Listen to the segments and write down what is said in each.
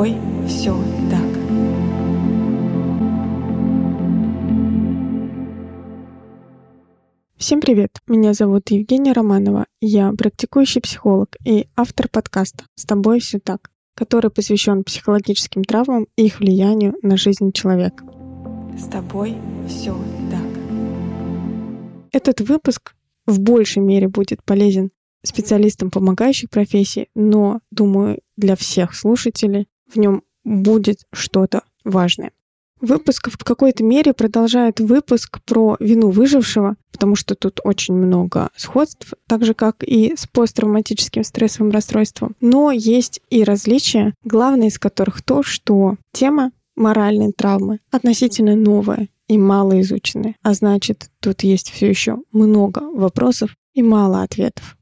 тобой все так. Всем привет! Меня зовут Евгения Романова. Я практикующий психолог и автор подкаста «С тобой все так», который посвящен психологическим травмам и их влиянию на жизнь человека. С тобой все так. Этот выпуск в большей мере будет полезен специалистам помогающих профессий, но, думаю, для всех слушателей в нем будет что-то важное. Выпуск в какой-то мере продолжает выпуск про вину выжившего, потому что тут очень много сходств, так же как и с посттравматическим стрессовым расстройством. Но есть и различия, главное из которых то, что тема моральной травмы относительно новая и мало изученная, а значит, тут есть все еще много вопросов и мало ответов.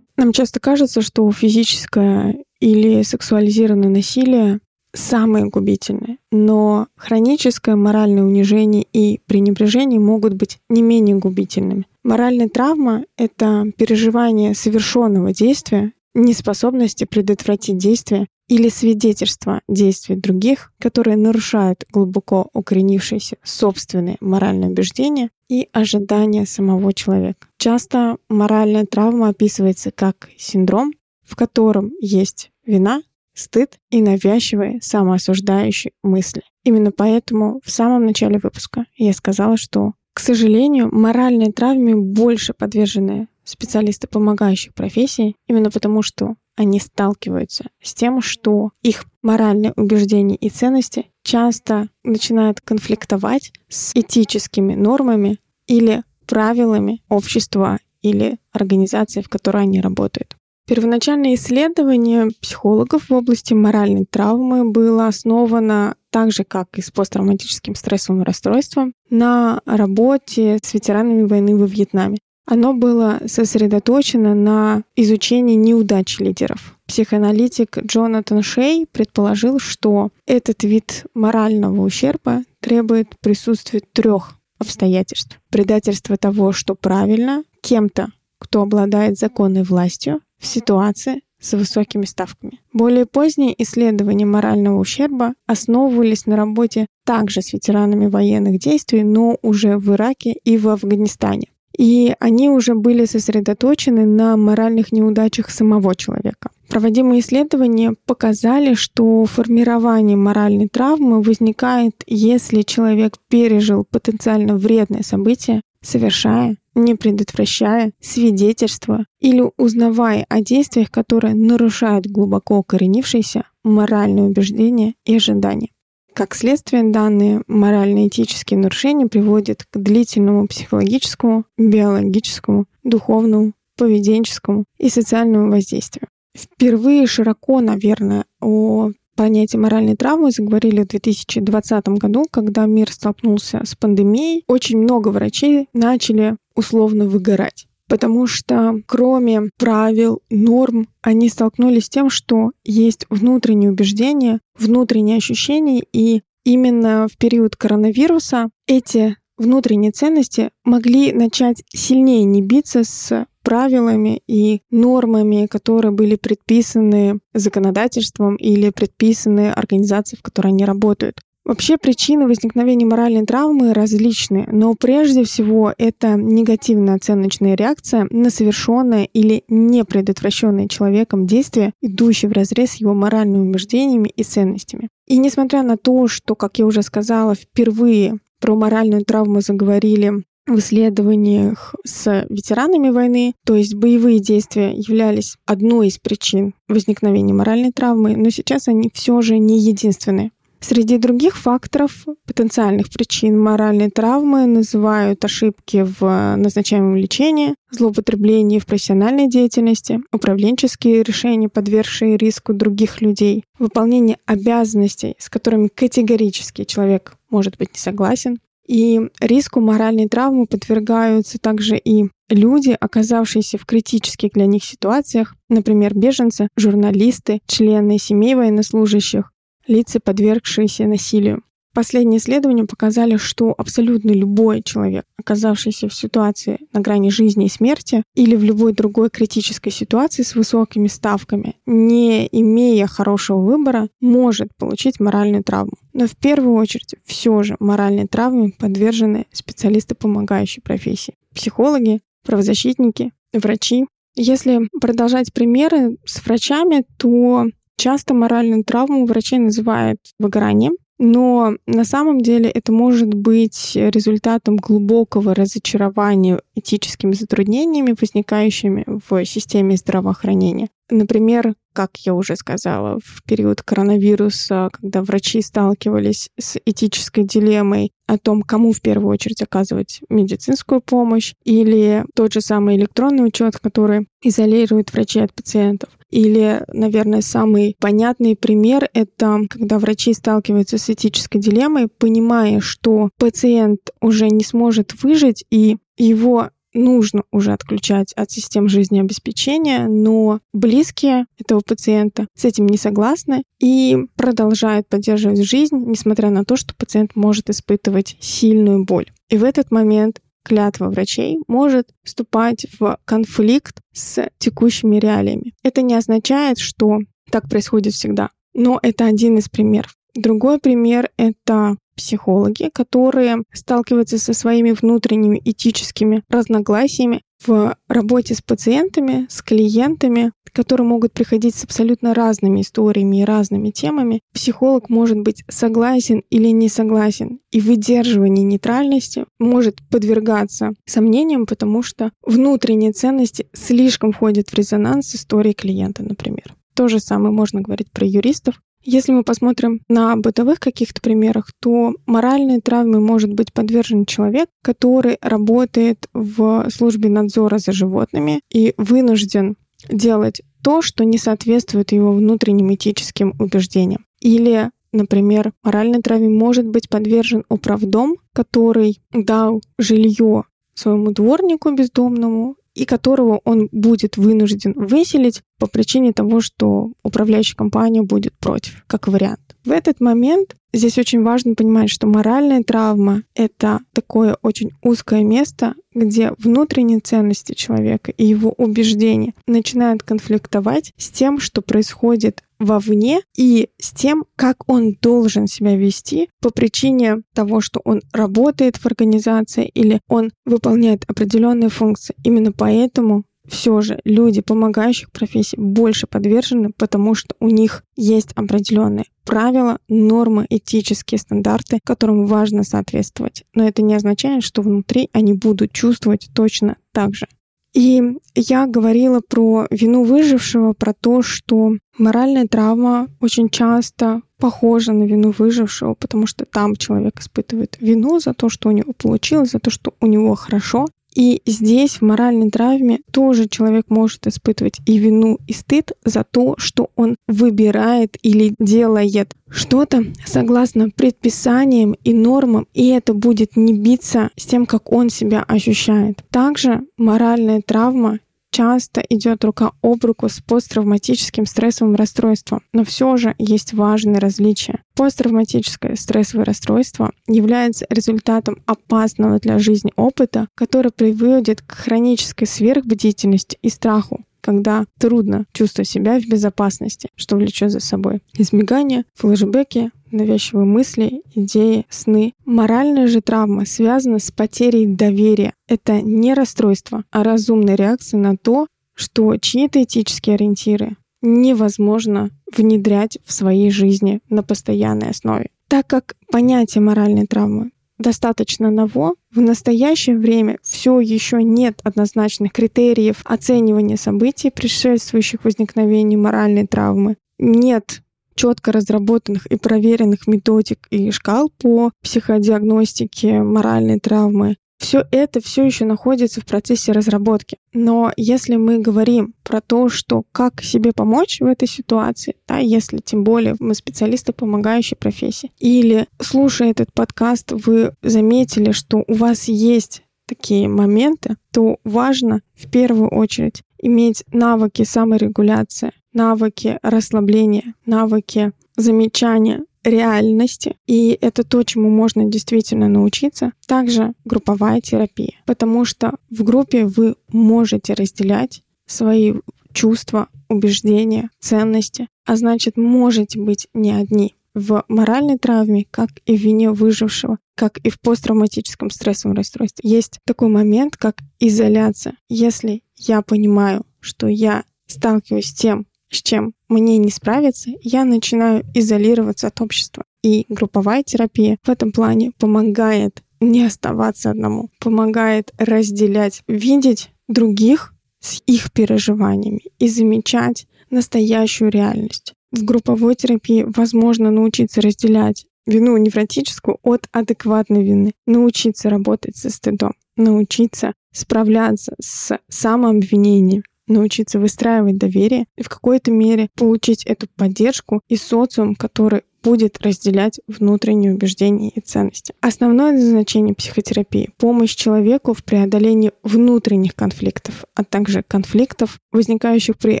Нам часто кажется, что физическое или сексуализированное насилие самое губительное, но хроническое моральное унижение и пренебрежение могут быть не менее губительными. Моральная травма — это переживание совершенного действия, неспособности предотвратить действие или свидетельство действий других, которые нарушают глубоко укоренившиеся собственные моральные убеждения и ожидания самого человека. Часто моральная травма описывается как синдром, в котором есть вина, стыд и навязчивые самоосуждающие мысли. Именно поэтому в самом начале выпуска я сказала, что, к сожалению, моральной травме больше подвержены специалисты помогающих профессий, именно потому что они сталкиваются с тем, что их моральные убеждения и ценности часто начинают конфликтовать с этическими нормами или правилами общества или организации, в которой они работают. Первоначальное исследование психологов в области моральной травмы было основано так же, как и с посттравматическим стрессовым расстройством, на работе с ветеранами войны во Вьетнаме. Оно было сосредоточено на изучении неудач лидеров. Психоаналитик Джонатан Шей предположил, что этот вид морального ущерба требует присутствия трех обстоятельств. Предательство того, что правильно, кем-то, кто обладает законной властью в ситуации с высокими ставками. Более поздние исследования морального ущерба основывались на работе также с ветеранами военных действий, но уже в Ираке и в Афганистане и они уже были сосредоточены на моральных неудачах самого человека. Проводимые исследования показали, что формирование моральной травмы возникает, если человек пережил потенциально вредное событие, совершая, не предотвращая, свидетельство или узнавая о действиях, которые нарушают глубоко укоренившиеся моральные убеждения и ожидания. Как следствие, данные морально-этические нарушения приводят к длительному психологическому, биологическому, духовному, поведенческому и социальному воздействию. Впервые широко, наверное, о понятии моральной травмы заговорили в 2020 году, когда мир столкнулся с пандемией. Очень много врачей начали условно выгорать потому что кроме правил, норм, они столкнулись с тем, что есть внутренние убеждения, внутренние ощущения, и именно в период коронавируса эти внутренние ценности могли начать сильнее не биться с правилами и нормами, которые были предписаны законодательством или предписаны организацией, в которой они работают. Вообще причины возникновения моральной травмы различны, но прежде всего это негативная оценочная реакция на совершенное или не предотвращенное человеком действие, идущее вразрез с его моральными убеждениями и ценностями. И несмотря на то, что, как я уже сказала, впервые про моральную травму заговорили в исследованиях с ветеранами войны, то есть боевые действия являлись одной из причин возникновения моральной травмы, но сейчас они все же не единственные. Среди других факторов потенциальных причин моральной травмы называют ошибки в назначаемом лечении, злоупотребление в профессиональной деятельности, управленческие решения, подвергшие риску других людей, выполнение обязанностей, с которыми категорически человек может быть не согласен, и риску моральной травмы подвергаются также и люди, оказавшиеся в критических для них ситуациях, например, беженцы, журналисты, члены семей военнослужащих, лица, подвергшиеся насилию. Последние исследования показали, что абсолютно любой человек, оказавшийся в ситуации на грани жизни и смерти или в любой другой критической ситуации с высокими ставками, не имея хорошего выбора, может получить моральную травму. Но в первую очередь все же моральной травме подвержены специалисты помогающей профессии. Психологи, правозащитники, врачи. Если продолжать примеры с врачами, то часто моральную травму врачи называют выгоранием, но на самом деле это может быть результатом глубокого разочарования этическими затруднениями, возникающими в системе здравоохранения. Например, как я уже сказала, в период коронавируса, когда врачи сталкивались с этической дилеммой о том, кому в первую очередь оказывать медицинскую помощь, или тот же самый электронный учет, который изолирует врачей от пациентов. Или, наверное, самый понятный пример — это когда врачи сталкиваются с этической дилеммой, понимая, что пациент уже не сможет выжить, и его нужно уже отключать от систем жизнеобеспечения, но близкие этого пациента с этим не согласны и продолжают поддерживать жизнь, несмотря на то, что пациент может испытывать сильную боль. И в этот момент клятва врачей может вступать в конфликт с текущими реалиями. Это не означает, что так происходит всегда, но это один из примеров. Другой пример — это психологи, которые сталкиваются со своими внутренними этическими разногласиями в работе с пациентами, с клиентами, которые могут приходить с абсолютно разными историями и разными темами. Психолог может быть согласен или не согласен, и выдерживание нейтральности может подвергаться сомнениям, потому что внутренние ценности слишком входят в резонанс с историей клиента, например. То же самое можно говорить про юристов, если мы посмотрим на бытовых каких-то примерах, то моральной травме может быть подвержен человек, который работает в службе надзора за животными и вынужден делать то, что не соответствует его внутренним этическим убеждениям. Или Например, моральной травме может быть подвержен управдом, который дал жилье своему дворнику бездомному и которого он будет вынужден выселить по причине того, что управляющая компания будет против, как вариант. В этот момент здесь очень важно понимать, что моральная травма — это такое очень узкое место, где внутренние ценности человека и его убеждения начинают конфликтовать с тем, что происходит вовне и с тем, как он должен себя вести по причине того, что он работает в организации или он выполняет определенные функции. Именно поэтому все же люди помогающих профессий больше подвержены, потому что у них есть определенные правила, нормы, этические стандарты, которым важно соответствовать. Но это не означает, что внутри они будут чувствовать точно так же. И я говорила про вину выжившего, про то, что моральная травма очень часто похожа на вину выжившего, потому что там человек испытывает вину за то, что у него получилось, за то, что у него хорошо, и здесь, в моральной травме, тоже человек может испытывать и вину, и стыд за то, что он выбирает или делает что-то согласно предписаниям и нормам, и это будет не биться с тем, как он себя ощущает. Также моральная травма часто идет рука об руку с посттравматическим стрессовым расстройством, но все же есть важные различия. Посттравматическое стрессовое расстройство является результатом опасного для жизни опыта, который приводит к хронической сверхбдительности и страху, когда трудно чувствовать себя в безопасности, что влечет за собой избегание, флешбеки, навязчивые мысли, идеи, сны. Моральная же травма связана с потерей доверия. Это не расстройство, а разумная реакция на то, что чьи-то этические ориентиры невозможно внедрять в своей жизни на постоянной основе. Так как понятие моральной травмы достаточно ново, в настоящее время все еще нет однозначных критериев оценивания событий, предшествующих возникновению моральной травмы. Нет четко разработанных и проверенных методик и шкал по психодиагностике моральной травмы. Все это все еще находится в процессе разработки. Но если мы говорим про то, что как себе помочь в этой ситуации, да, если тем более мы специалисты помогающей профессии, или слушая этот подкаст, вы заметили, что у вас есть такие моменты, то важно в первую очередь иметь навыки саморегуляции, навыки расслабления, навыки замечания реальности, и это то, чему можно действительно научиться. Также групповая терапия, потому что в группе вы можете разделять свои чувства, убеждения, ценности, а значит, можете быть не одни. В моральной травме, как и в вине выжившего, как и в посттравматическом стрессовом расстройстве, есть такой момент, как изоляция. Если я понимаю, что я сталкиваюсь с тем, с чем мне не справиться, я начинаю изолироваться от общества. И групповая терапия в этом плане помогает не оставаться одному, помогает разделять, видеть других с их переживаниями и замечать настоящую реальность. В групповой терапии возможно научиться разделять вину невротическую от адекватной вины, научиться работать со стыдом, научиться справляться с самообвинением, научиться выстраивать доверие и в какой-то мере получить эту поддержку и социум, который будет разделять внутренние убеждения и ценности. Основное назначение психотерапии — помощь человеку в преодолении внутренних конфликтов, а также конфликтов, возникающих при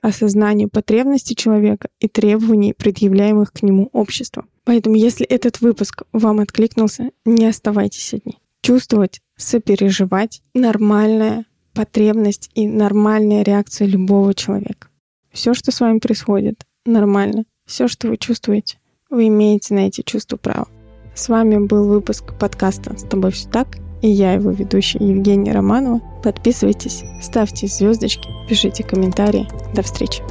осознании потребностей человека и требований, предъявляемых к нему обществом. Поэтому, если этот выпуск вам откликнулся, не оставайтесь одни. Чувствовать, сопереживать — нормальная потребность и нормальная реакция любого человека. Все, что с вами происходит, нормально. Все, что вы чувствуете, вы имеете на эти чувства право. С вами был выпуск подкаста «С тобой все так» и я, его ведущая Евгения Романова. Подписывайтесь, ставьте звездочки, пишите комментарии. До встречи!